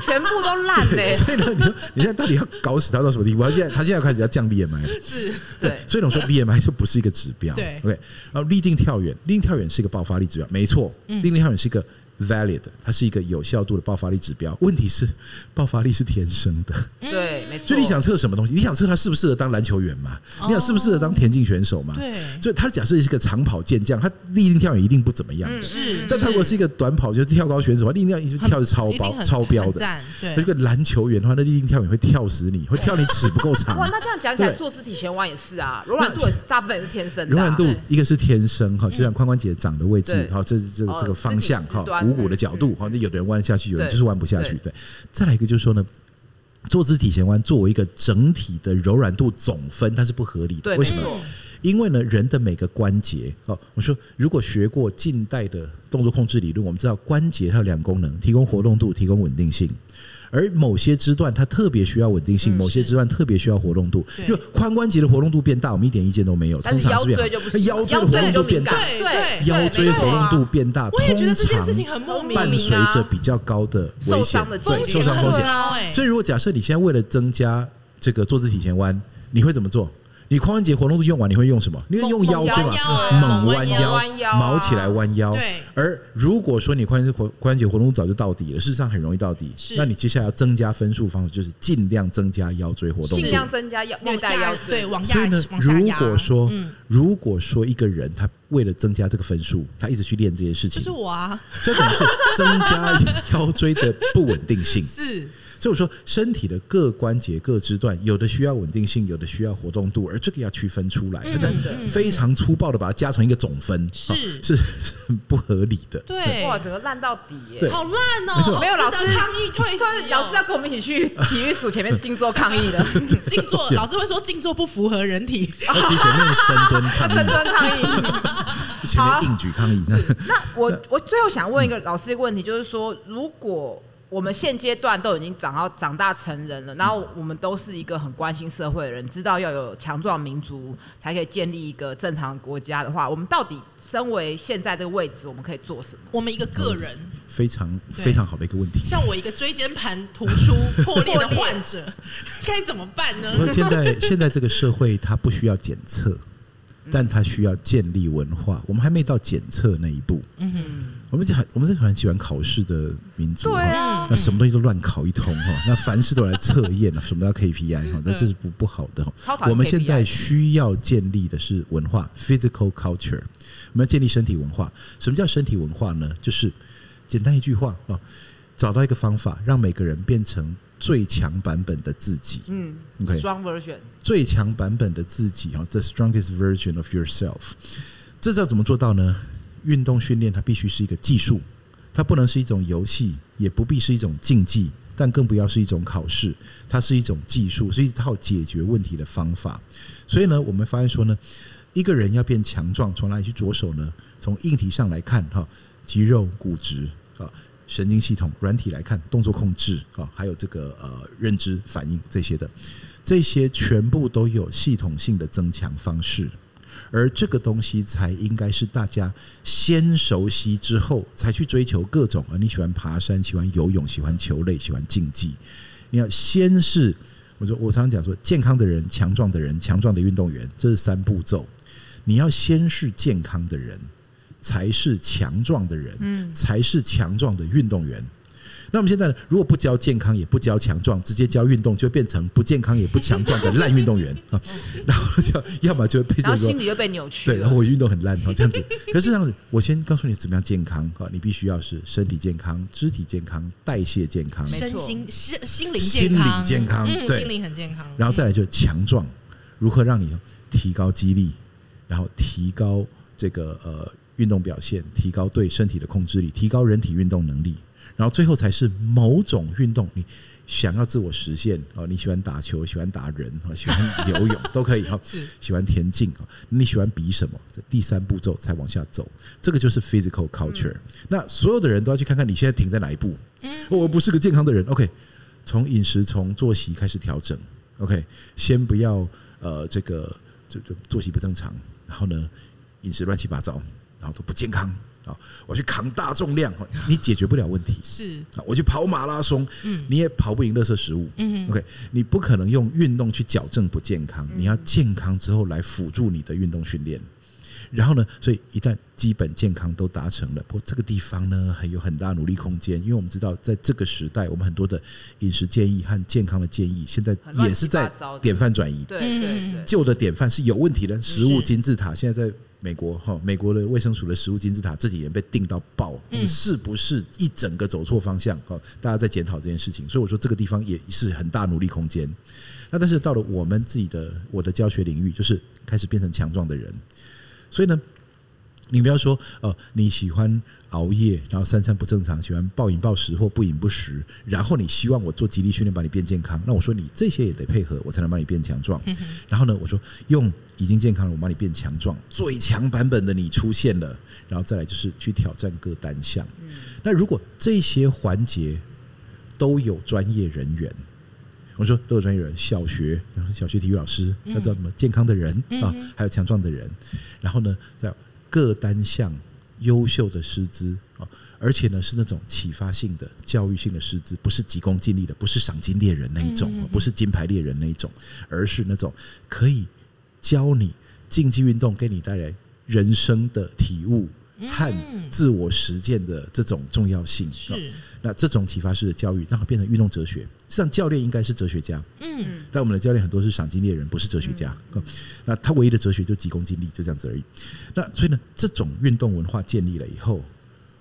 全部都烂嘞。所以呢，你你现在到底要搞死他到什么地步？他现在他现在开始要降 BMI 了，是对，所以我说 BMI 就不是一个指标，对，OK，然后立定跳远，立定跳远是一个爆发力指标，没错，立定跳远是一个。valid，它是一个有效度的爆发力指标。问题是，爆发力是天生的。对，没错。所以你想测什么东西？你想测他适不适合当篮球员嘛？你想适不适合当田径选手嘛？对。所以他假设是一个长跑健将，他立定跳远一定不怎么样的。是。但他如果是一个短跑，就是跳高选手，立定跳远一定跳的超高、超标的。对。一个篮球员的话，那立定跳远会跳死你，会跳你尺不够长。哇，那这样讲起来，坐姿体前弯也是啊，柔软度也是大部分也是天生的。柔软度一个是天生哈，就像髋关节长的位置哈，这这这个方向哈，股骨的角度。好像有的人弯得下去，有人就是弯不下去。对，再来一个就是说呢，坐姿体前弯作为一个整体的柔软度总分，它是不合理的。为什么？因因为呢，人的每个关节哦，我说如果学过近代的动作控制理论，我们知道关节它有两功能：提供活动度，提供稳定性。而某些肢段它特别需要稳定性，某些肢段特别需要活动度。就髋关节的活动度变大，我们一点意见都没有。通常是腰椎就不行，腰椎的活动度变大，对，腰椎活动度变大，通常伴随着比较高的危险，对，受伤风险。所以如果假设你现在为了增加这个坐姿体前弯，你会怎么做？你髋关节活动度用完，你会用什么？你会用腰椎嘛？猛弯腰，毛起来弯腰。对。而如果说你髋关节活关节活动度早就到底了，事实上很容易到底。是。那你接下来要增加分数方式，就是尽量增加腰椎活动度。尽量增加腰虐待腰椎，往下。所以呢，如果说，如果说一个人他为了增加这个分数，他一直去练这些事情，就是我啊，这等于是增加腰椎的不稳定性。是。所以我说，身体的各关节、各肢段，有的需要稳定性，有的需要活动度，而这个要区分出来。嗯、非常粗暴的把它加成一个总分，是、哦、(laughs) 是不合理的。对，哇，整个烂到底好烂哦！没有老师抗议退老师要跟我们一起去体育署前面静坐抗议的。(laughs) 静坐，(laughs) 老师会说静坐不符合人体。前面深蹲抗议，深蹲抗议，前面硬举抗议。那，那我我最后想问一个老师一个问题，就是说如果。我们现阶段都已经长到长大成人了，然后我们都是一个很关心社会的人，知道要有强壮民族才可以建立一个正常国家的话，我们到底身为现在这个位置，我们可以做什么？我们一个个人，非常非常好的一个问题。像我一个椎间盘突出破裂的患者，该怎么办呢？现在现在这个社会它不需要检测，但它需要建立文化。我们还没到检测那一步。嗯哼。我们很，我们是很喜欢考试的民族哈、啊，那什么东西都乱考一通哈，(laughs) 那凡事都来测验了，什么叫 KPI 哈，那这是不不好的。我们现在需要建立的是文化 （physical culture），我们要建立身体文化。什么叫身体文化呢？就是简单一句话啊，找到一个方法，让每个人变成最强版本的自己。嗯，OK，strong version，最强版本的自己啊，the strongest version of yourself。这是要怎么做到呢？运动训练它必须是一个技术，它不能是一种游戏，也不必是一种竞技，但更不要是一种考试。它是一种技术，是一套解决问题的方法。所以呢，我们发现说呢，一个人要变强壮，从哪里去着手呢？从硬体上来看，哈，肌肉、骨质啊，神经系统；软体来看，动作控制啊，还有这个呃认知反应这些的，这些全部都有系统性的增强方式。而这个东西才应该是大家先熟悉之后，才去追求各种而！你喜欢爬山，喜欢游泳，喜欢球类，喜欢竞技。你要先是，我说我常常讲说，健康的人、强壮的人、强壮的运动员，这是三步骤。你要先是健康的人，才是强壮的人，才是强壮的运动员。那我们现在呢？如果不教健康，也不教强壮，直接教运动，就变成不健康也不强壮的烂运动员 (laughs) 啊！然后就要么就被，然后心理又被扭曲。对，然后我运动很烂，这样子。可是这样子，我先告诉你怎么样健康啊！你必须要是身体健康、肢体健康、代谢健康、身心心心灵心理健康，对，心灵很健康。然后再来就强壮，如何让你提高肌力，然后提高这个呃运动表现，提高对身体的控制力，提高人体运动能力。然后最后才是某种运动，你想要自我实现哦？你喜欢打球，喜欢打人啊？喜欢游泳 (laughs) 都可以哈。喜欢田径啊？你喜欢比什么？这第三步骤才往下走，这个就是 physical culture。那所有的人都要去看看你现在停在哪一步。我不是个健康的人。OK，从饮食从作息开始调整。OK，先不要呃这个这这作息不正常，然后呢饮食乱七八糟，然后都不健康。啊！我去扛大重量，你解决不了问题。是啊，我去跑马拉松，嗯，你也跑不赢垃圾食物。嗯，OK，你不可能用运动去矫正不健康，你要健康之后来辅助你的运动训练。然后呢，所以一旦基本健康都达成了，不过这个地方呢还有很大努力空间，因为我们知道在这个时代，我们很多的饮食建议和健康的建议，现在也是在典范转移。对对对，旧的典范是有问题的，食物金字塔现在在。美国哈，美国的卫生署的食物金字塔这几年被定到爆，是不是一整个走错方向？哈，大家在检讨这件事情，所以我说这个地方也是很大努力空间。那但是到了我们自己的我的教学领域，就是开始变成强壮的人，所以呢，你不要说哦，你喜欢熬夜，然后三餐不正常，喜欢暴饮暴食或不饮不食，然后你希望我做极力训练把你变健康，那我说你这些也得配合，我才能把你变强壮。然后呢，我说用已经健康了，我把你变强壮，最强版本的你出现了，然后再来就是去挑战各单项。那如果这些环节都有专业人员，我说都有专业人员，小学小学体育老师要知道什么健康的人啊，还有强壮的人，然后呢，在各单项优秀的师资啊，而且呢是那种启发性的、教育性的师资，不是急功近利的，不是赏金猎人那一种，不是金牌猎人那一种，而是那种可以教你竞技运动给你带来人生的体悟和自我实践的这种重要性。是。那这种启发式的教育让它变成运动哲学，实际上教练应该是哲学家。嗯，但我们的教练很多是赏金猎人，不是哲学家。那他唯一的哲学就急功近利，就这样子而已。那所以呢，这种运动文化建立了以后，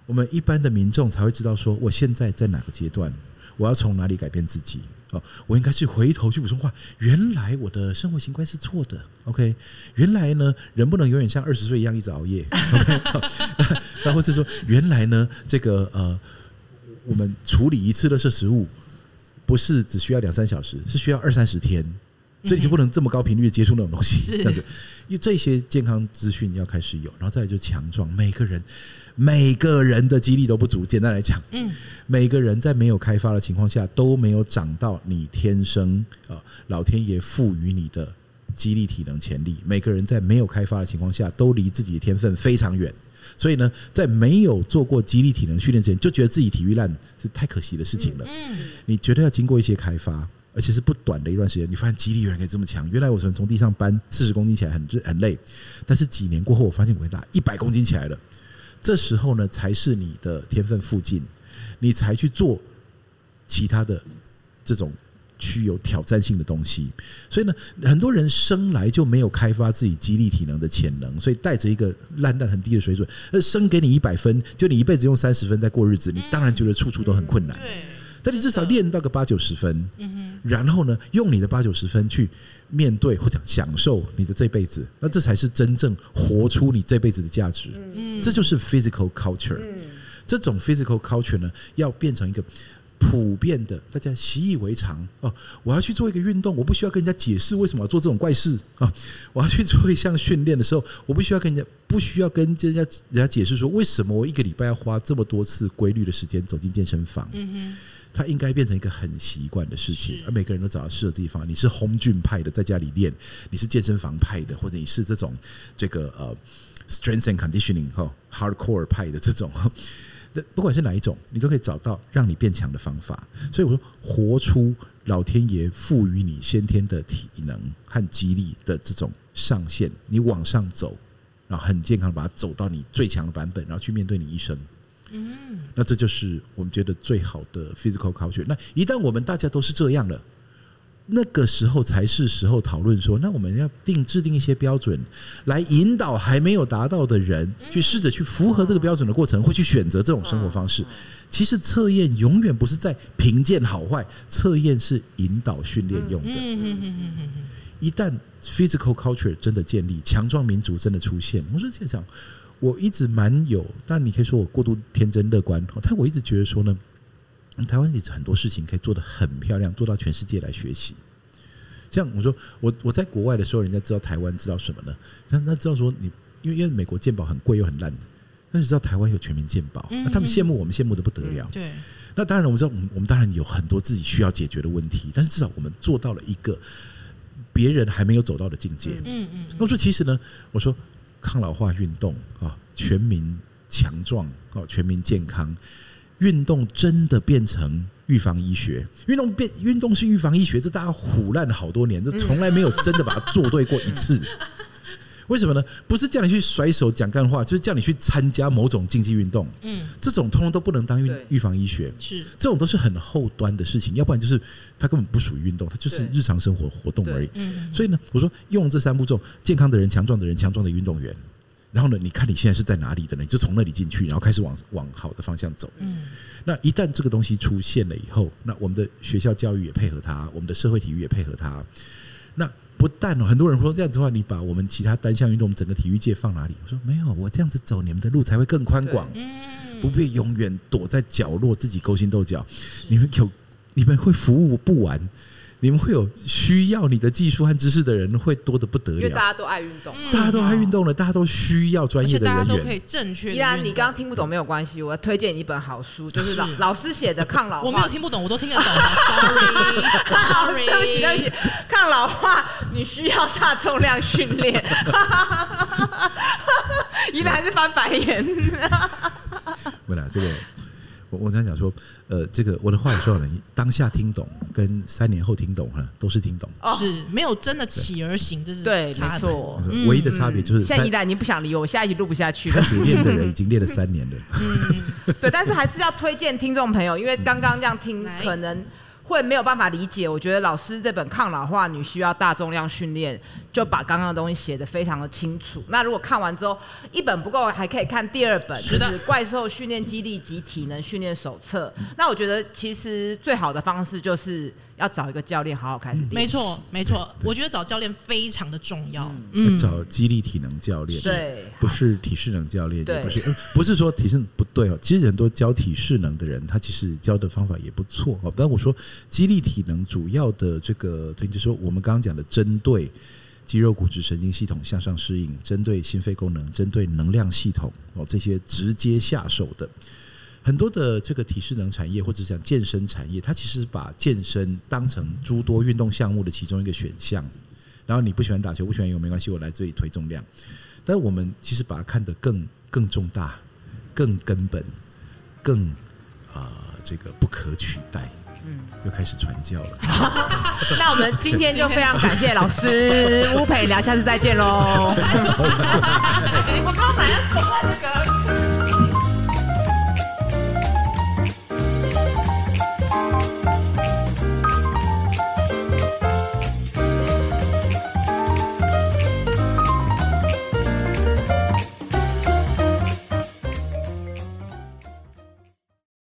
我们一般的民众才会知道说，我现在在哪个阶段，我要从哪里改变自己。哦，我应该去回头去补充话，原来我的生活习惯是错的。OK，原来呢，人不能永远像二十岁一样一直熬夜。OK，(laughs) 那或是说，原来呢，这个呃。我们处理一次垃圾食物，不是只需要两三小时，是需要二三十天，所以你就不能这么高频率的接触那种东西，这样子。因为这些健康资讯要开始有，然后再来就强壮。每个人，每个人的肌力都不足。简单来讲，嗯，每个人在没有开发的情况下都没有长到你天生啊，老天爷赋予你的肌力体能潜力。每个人在没有开发的情况下，都离自己的天分非常远。所以呢，在没有做过肌力体能训练之前，就觉得自己体育烂是太可惜的事情了。你绝对要经过一些开发，而且是不短的一段时间。你发现肌力原来可以这么强，原来我从从地上搬四十公斤起来很很累，但是几年过后，我发现我可以拉一百公斤起来了。这时候呢，才是你的天分附近，你才去做其他的这种。具有挑战性的东西，所以呢，很多人生来就没有开发自己肌力体能的潜能，所以带着一个烂烂很低的水准，那生给你一百分，就你一辈子用三十分在过日子，你当然觉得处处都很困难。但你至少练到个八九十分，然后呢，用你的八九十分去面对或者享受你的这辈子，那这才是真正活出你这辈子的价值。这就是 physical culture。这种 physical culture 呢，要变成一个。普遍的，大家习以为常哦。我要去做一个运动，我不需要跟人家解释为什么要做这种怪事啊。我要去做一项训练的时候，我不需要跟人家不需要跟人家人家解释说为什么我一个礼拜要花这么多次规律的时间走进健身房。嗯哼，它应该变成一个很习惯的事情，而每个人都找到适合自己方法。你是 home gym 派的，在家里练；你是健身房派的，或者你是这种这个呃 strength and conditioning 哈 hardcore 派的这种。(laughs) 不管是哪一种，你都可以找到让你变强的方法。所以我说，活出老天爷赋予你先天的体能和激励的这种上限，你往上走，然后很健康的把它走到你最强的版本，然后去面对你一生。嗯，那这就是我们觉得最好的 physical culture。那一旦我们大家都是这样了。那个时候才是时候讨论说，那我们要定制定一些标准，来引导还没有达到的人去试着去符合这个标准的过程，会去选择这种生活方式。其实测验永远不是在评鉴好坏，测验是引导训练用的。一旦 physical culture 真的建立，强壮民族真的出现，我说这样，我一直蛮有，但你可以说我过度天真乐观，但我一直觉得说呢。台湾其实很多事情可以做得很漂亮，做到全世界来学习。像我说，我我在国外的时候，人家知道台湾知道什么呢？那那知道说你，因为因为美国鉴宝很贵又很烂，但是知道台湾有全民鉴宝，那他们羡慕我们羡慕的不得了。对。那当然，我们知道，我们我们当然有很多自己需要解决的问题，但是至少我们做到了一个别人还没有走到的境界。嗯嗯。那我说，其实呢，我说抗老化运动啊，全民强壮啊，全民健康。运动真的变成预防医学，运动变运动是预防医学，这大家唬烂了好多年，这从来没有真的把它做对过一次。为什么呢？不是叫你去甩手讲干话，就是叫你去参加某种竞技运动。嗯，这种通通都不能当预预防医学，是这种都是很后端的事情，要不然就是它根本不属于运动，它就是日常生活活动而已。嗯，所以呢，我说用这三步骤：健康的人、强壮的人、强壮的运动员。然后呢，你看你现在是在哪里的呢？你就从那里进去，然后开始往往好的方向走。嗯，那一旦这个东西出现了以后，那我们的学校教育也配合它，我们的社会体育也配合它。那不但哦，很多人说这样子的话，你把我们其他单项运动整个体育界放哪里？我说没有，我这样子走，你们的路才会更宽广，不必永远躲在角落自己勾心斗角。你们有，你们会服务不完。你们会有需要你的技术和知识的人会多的不得了，因为大家都爱运动，大家都爱运动了，大家都需要专业的人员。大家都可以正确。依然，你刚刚听不懂没有关系，我要推荐你一本好书，就是老老师写的抗老化。(laughs) 我没有听不懂，我都听得懂。Sorry，Sorry，(laughs) 对不起，对不起。抗老化，你需要大重量训练。(laughs) 依然还是翻白眼。为了这个。我我在讲说，呃，这个我的话有说了，你当下听懂跟三年后听懂哈，都是听懂，是没有真的起而行，这是对，没错，唯一的差别就是现在一旦已经不想理我，我下一集录不下去了。开始练的人已经练了三年了，嗯，(laughs) 对，但是还是要推荐听众朋友，因为刚刚这样听可能。会没有办法理解，我觉得老师这本抗老化女需要大重量训练，就把刚刚的东西写得非常的清楚。那如果看完之后一本不够，还可以看第二本，就是《怪兽训练基地及体能训练手册》。那我觉得其实最好的方式就是。要找一个教练好好开始练。没错，(laughs) 没错，我觉得找教练非常的重要。嗯，找肌力体能教练，对，不是体适能教练，也，不是，不是说体适能不对哦。其实很多教体适能的人，他其实教的方法也不错哦。但我说肌力体能主要的这个，就是说我们刚刚讲的，针对肌肉、骨质、神经系统向上适应，针对心肺功能，针对能量系统哦，这些直接下手的。很多的这个体适能产业或者讲健身产业，它其实把健身当成诸多运动项目的其中一个选项。然后你不喜欢打球，不喜欢游，没关系，我来这里推重量。但我们其实把它看得更更重大、更根本、更啊、呃、这个不可取代。嗯，又开始传教了。(laughs) 那我们今天就非常感谢老师 (laughs) 吴培良，下次再见喽。(laughs) 我刚刚本来要说这个。